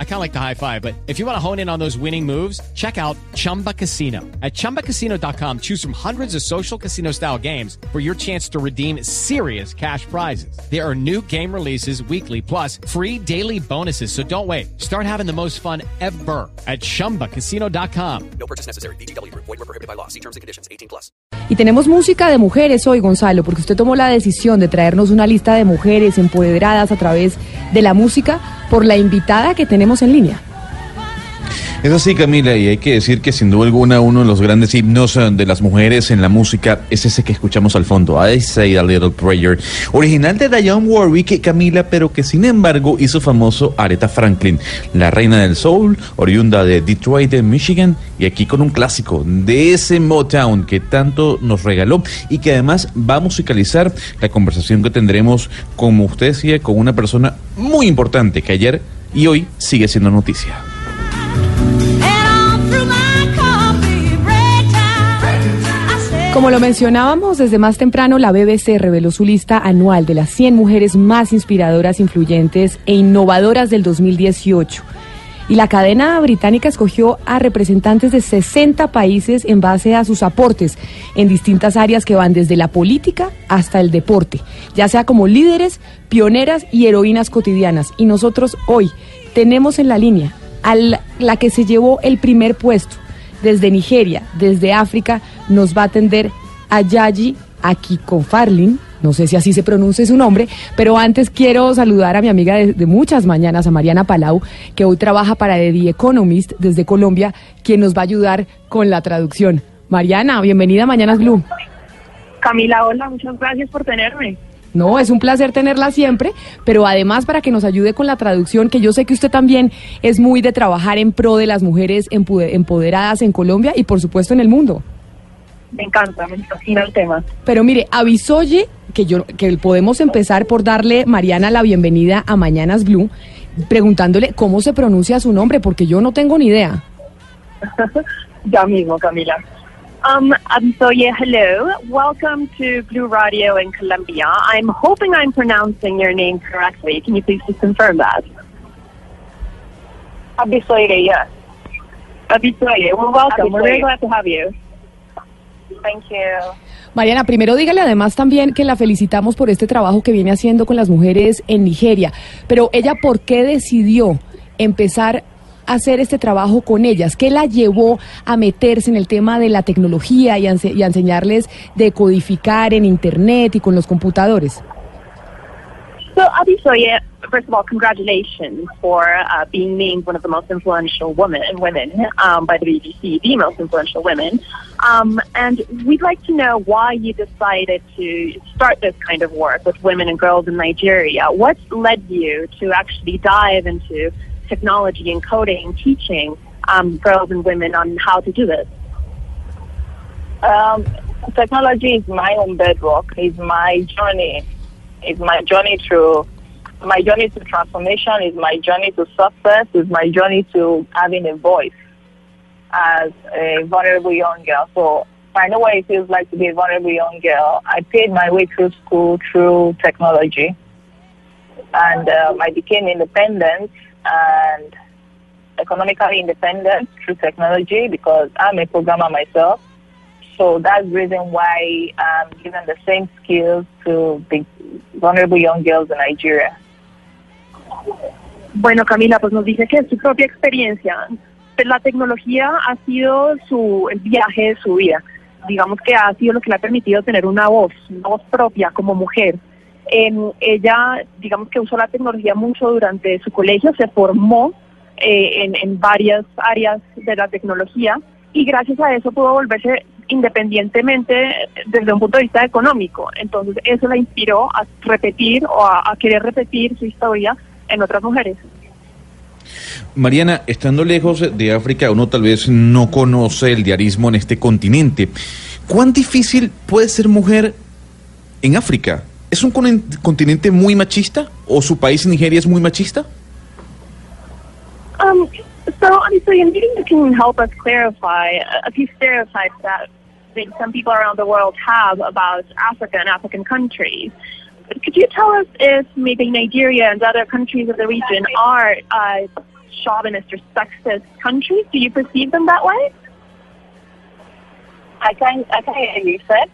I kind of like the high five, but if you want to hone in on those winning moves, check out Chumba Casino. At ChumbaCasino.com, choose from hundreds of social casino style games for your chance to redeem serious cash prizes. There are new game releases weekly, plus free daily bonuses. So don't wait. Start having the most fun ever at ChumbaCasino.com. No purchase necessary. BGW. Void were prohibited by law. See terms and conditions. 18 plus. Y tenemos música de mujeres hoy, Gonzalo, porque usted tomó la decisión de traernos una lista de mujeres empoderadas a través de la música por la invitada que tenemos en línea. Es así, Camila, y hay que decir que sin duda alguna uno de los grandes himnos eh, de las mujeres en la música es ese que escuchamos al fondo, I Say a Little Prayer, original de Diane Warwick, Camila, pero que sin embargo hizo famoso Aretha Franklin, la reina del soul, oriunda de Detroit, Michigan, y aquí con un clásico de ese Motown que tanto nos regaló y que además va a musicalizar la conversación que tendremos, como usted decía, con una persona muy importante que ayer y hoy sigue siendo noticia. Como lo mencionábamos desde más temprano, la BBC reveló su lista anual de las 100 mujeres más inspiradoras, influyentes e innovadoras del 2018. Y la cadena británica escogió a representantes de 60 países en base a sus aportes en distintas áreas que van desde la política hasta el deporte, ya sea como líderes, pioneras y heroínas cotidianas. Y nosotros hoy tenemos en la línea a la que se llevó el primer puesto desde Nigeria, desde África, nos va a atender a Yaji Farlin. No sé si así se pronuncia su nombre, pero antes quiero saludar a mi amiga de, muchas mañanas, a Mariana Palau, que hoy trabaja para The Economist desde Colombia, quien nos va a ayudar con la traducción. Mariana, bienvenida a Mañanas Blue. Camila, hola, muchas gracias por tenerme. No, es un placer tenerla siempre, pero además para que nos ayude con la traducción, que yo sé que usted también es muy de trabajar en pro de las mujeres empoderadas en Colombia y por supuesto en el mundo. Me encanta, me fascina el tema. Pero mire, avisoye que yo que podemos empezar por darle Mariana la bienvenida a Mañanas Blue, preguntándole cómo se pronuncia su nombre, porque yo no tengo ni idea. ya mismo, Camila. Um, Abisoye, hello. Welcome to Blue Radio in Colombia. I'm hoping I'm pronouncing your name correctly. Can you please just confirm that? Abisoye, yes. Abisoye, well, welcome. We're very glad to have you. Thank you. Mariana, primero dígale además también que la felicitamos por este trabajo que viene haciendo con las mujeres en Nigeria. Pero ella, ¿por qué decidió empezar hacer este trabajo con ellas? ¿Qué la llevó a meterse en el tema de la tecnología y a, enseñarles de codificar en Internet y con los computadores? So, obviously, first of all, congratulations for uh, being named one of the most influential women women um, by the BBC, the most influential women. Um, and we'd like to know why you decided to start this kind of work with women and girls in Nigeria. What led you to actually dive into technology and coding, teaching um, girls and women on how to do this? Um, technology is my own bedrock. Is my journey. Is my journey through my journey to transformation. Is my journey to success. Is my journey to having a voice as a vulnerable young girl. So I know what it feels like to be a vulnerable young girl. I paid my way through school through technology, and um, I became independent and economically independent through technology because I'm a programmer myself. So that's the reason why I'm giving the same skills to the vulnerable young girls in Nigeria. Bueno, Camila, pues nos dice que es su propia experiencia. La tecnología ha sido su, el viaje de su vida. Digamos que ha sido lo que le ha permitido tener una voz, una voz propia como mujer. Ella, digamos que usó la tecnología mucho durante su colegio, se formó eh, en, varias áreas de la tecnología y gracias a eso pudo volverse independientemente desde un punto de vista económico. Entonces eso la inspiró a repetir o a, querer repetir su historia en otras mujeres. Mariana, estando lejos de África, uno tal vez no conoce el diarismo en este continente. ¿Cuán difícil puede ser mujer en África? ¿Es un continente muy machista o su país Nigeria es muy machista? Um, so obviously, I'm you can help us clarify a few stereotypes that that some people around the world have about Africa and African countries. Could you tell us if maybe Nigeria and other countries of the region are uh, chauvinist or sexist countries? Do you perceive them that way? I can I can hear you, said.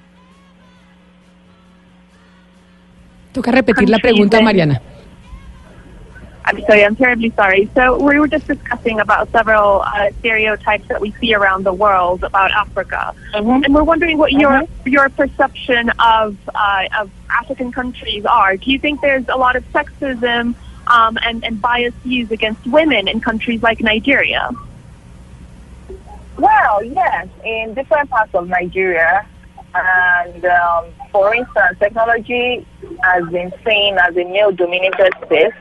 Toca repetir la pregunta, Mariana. I'm sorry, I'm terribly sorry. So we were just discussing about several uh, stereotypes that we see around the world about Africa, Mhm. and we're wondering what your Mhm. your perception of uh, of African countries are. Do you think there's a lot of sexism um, and and bias used against women in countries like Nigeria? Well, yes, in different parts of Nigeria, and um, for instance, technology has been seen as a male-dominated space.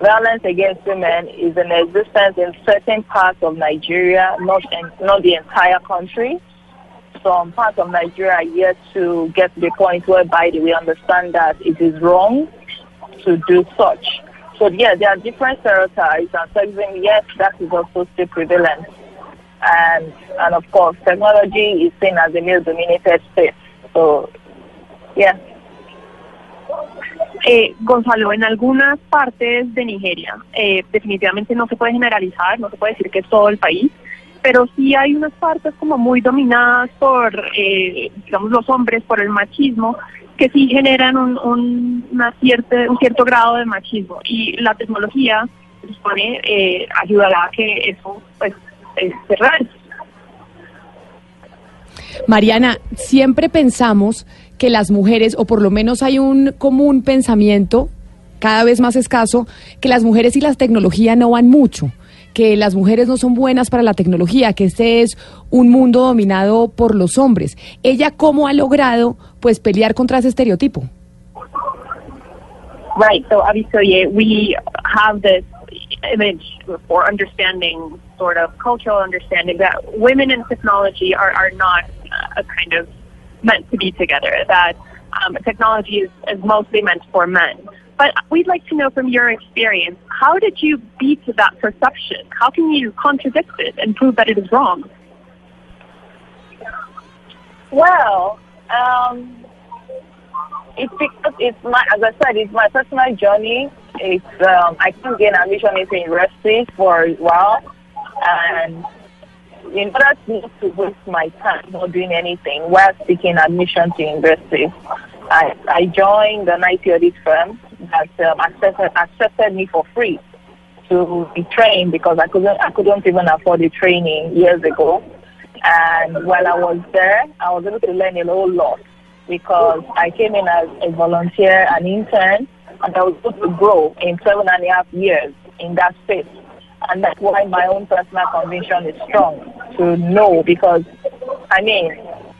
Violence against women is in existence in certain parts of Nigeria, not in, not the entire country. Some parts of Nigeria are yet to get to the point whereby we understand that it is wrong to do such. So yeah, there are different stereotypes, and sexism, yes, that is also still prevalent and and of course technology is seen as a male dominated space. So yeah. Eh, Gonzalo, en algunas partes de Nigeria, eh, definitivamente no se puede generalizar, no se puede decir que es todo el país, pero sí hay unas partes como muy dominadas por, eh, digamos, los hombres, por el machismo, que sí generan un, un, una cierta, un cierto grado de machismo. Y la tecnología, supone, eh, ayudará a que eso pues, eh, se reverse. Mariana, siempre pensamos que las mujeres, o por lo menos hay un común pensamiento, cada vez más escaso, que las mujeres y la tecnología no van mucho, que las mujeres no son buenas para la tecnología, que este es un mundo dominado por los hombres. ¿Ella cómo ha logrado pues pelear contra ese estereotipo? Right. So obviously, we have this image or understanding, sort of cultural understanding, that women in technology are, are not uh, kind of meant to be together. That um, technology is, is mostly meant for men. But we'd like to know from your experience, how did you beat that perception? How can you contradict it and prove that it is wrong? Well, um, it's because it's my, as I said, it's my personal journey. It's um, I couldn't gain admission into university for a while, and in order not to waste my time not doing anything while seeking admission to university, I, I joined the IT audit firm that um, accepted, accepted me for free to be trained because I couldn't I couldn't even afford the training years ago. And while I was there, I was able to learn a whole lot because I came in as a volunteer, an intern, and I was able to grow in seven and a half years in that space. And that's why my own personal conviction is strong to know because, I mean,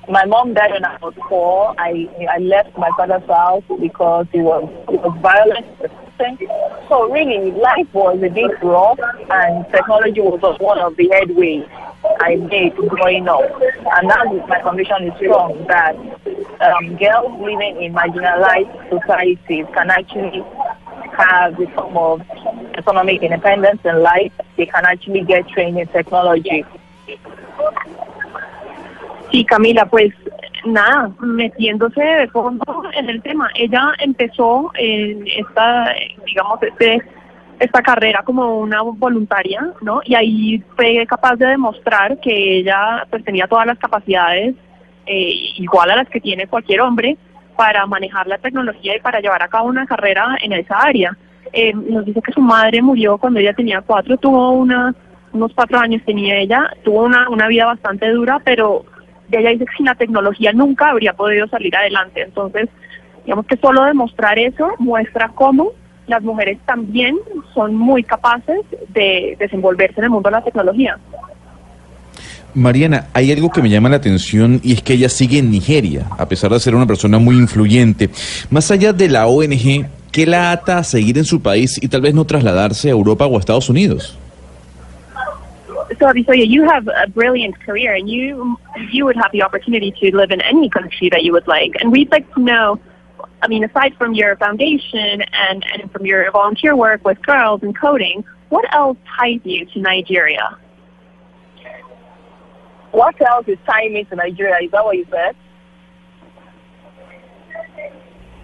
my mom died when I was four. I I left my father's house because he was it was violent. So really, life was a bit rough, and technology was one of the headways I made growing up. And now my conviction is strong that um, girls living in marginalized societies can actually have a form of economic independence in life. They can actually get trained in technology. Sí, Camila, pues nada, metiéndose de fondo en el tema. Ella empezó en esta, digamos, este, esta carrera como una voluntaria, ¿no? Y ahí fue capaz de demostrar que ella pues tenía todas las capacidades eh, igual a las que tiene cualquier hombre para manejar la tecnología y para llevar a cabo una carrera en esa área. Eh, nos dice que su madre murió cuando ella tenía cuatro, tuvo una, unos cuatro años tenía ella, tuvo una, una vida bastante dura, pero ella dice que sin la tecnología nunca habría podido salir adelante. Entonces, digamos que solo demostrar eso muestra cómo las mujeres también son muy capaces de desenvolverse en el mundo de la tecnología. Mariana, hay algo que me llama la atención y es que ella sigue en Nigeria, a pesar de ser una persona muy influyente. Más allá de la ONG, ¿qué la ata a seguir en su país y tal vez no trasladarse a Europa o a Estados Unidos? So, Abisoya, you have a brilliant career, and you you would have the opportunity to live in any country that you would like. And we'd like to know, I mean, aside from your foundation and and from your volunteer work with girls and coding, what else ties you to Nigeria? What else is tying me to Nigeria? Is that what you said?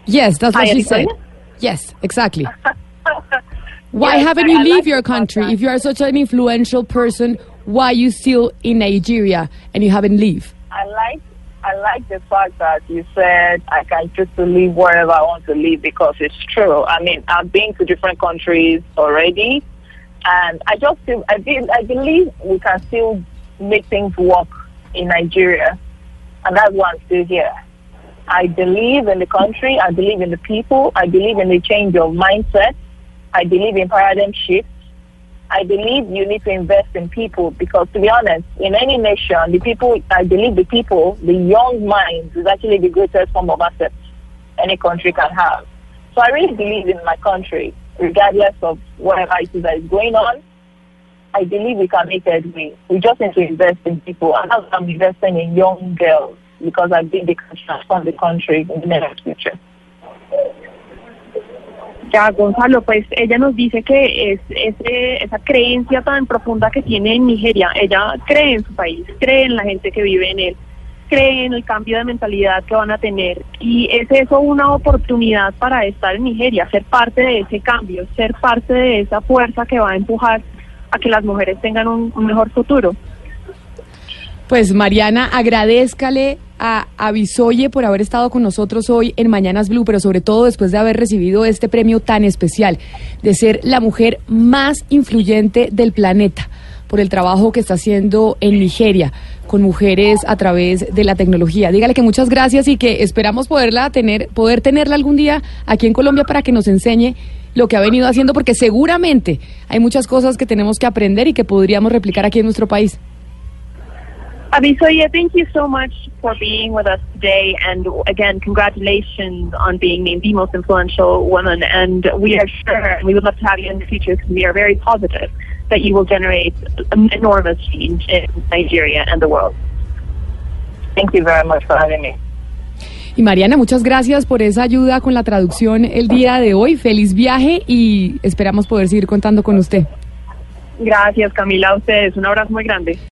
Yes, that's what Hi, she said. Yes, exactly. Why Yes, haven't you I leave like your country? If you are such an influential person, why you still in Nigeria and you haven't leave? I like I like the fact that you said I can choose to live wherever I want to live because it's true. I mean, I've been to different countries already, and I just feel I feel I believe we can still make things work in Nigeria, and that's why I'm still here. I believe in the country. I believe in the people. I believe in the change of mindset. I believe in paradigm shifts. I believe you need to invest in people because, to be honest, in any nation, the people, I believe the people, the young minds is actually the greatest form of asset any country can have. So I really believe in my country, regardless of whatever it is that is going on. I believe we can make headway. We just need to invest in people, and I'm investing in young girls because I think they can transform the country in the near future. Ya, Gonzalo, pues ella nos dice que es ese, esa creencia tan profunda que tiene en Nigeria. Ella cree en su país, cree en la gente que vive en él, cree en el cambio de mentalidad que van a tener. Y es eso una oportunidad para estar en Nigeria, ser parte de ese cambio, ser parte de esa fuerza que va a empujar a que las mujeres tengan un, un mejor futuro. Pues Mariana, agradezcale a Avisoye por haber estado con nosotros hoy en Mañanas Blue, pero sobre todo después de haber recibido este premio tan especial, de ser la mujer más influyente del planeta por el trabajo que está haciendo en Nigeria con mujeres a través de la tecnología. Dígale que muchas gracias y que esperamos poderla tener, poder tenerla algún día aquí en Colombia para que nos enseñe lo que ha venido haciendo, porque seguramente hay muchas cosas que tenemos que aprender y que podríamos replicar aquí en nuestro país. Abisoye, thank you so much for being with us today. And again, congratulations on being named the most influential woman. And we are sure, and we would love to have you in the future because we are very positive that you will generate an enormous change in Nigeria and the world. Thank you very much for having me. Y Mariana, muchas gracias por esa ayuda con la traducción el día de hoy. Feliz viaje y esperamos poder seguir contando con usted. Gracias, Camila, a ustedes. Un abrazo muy grande.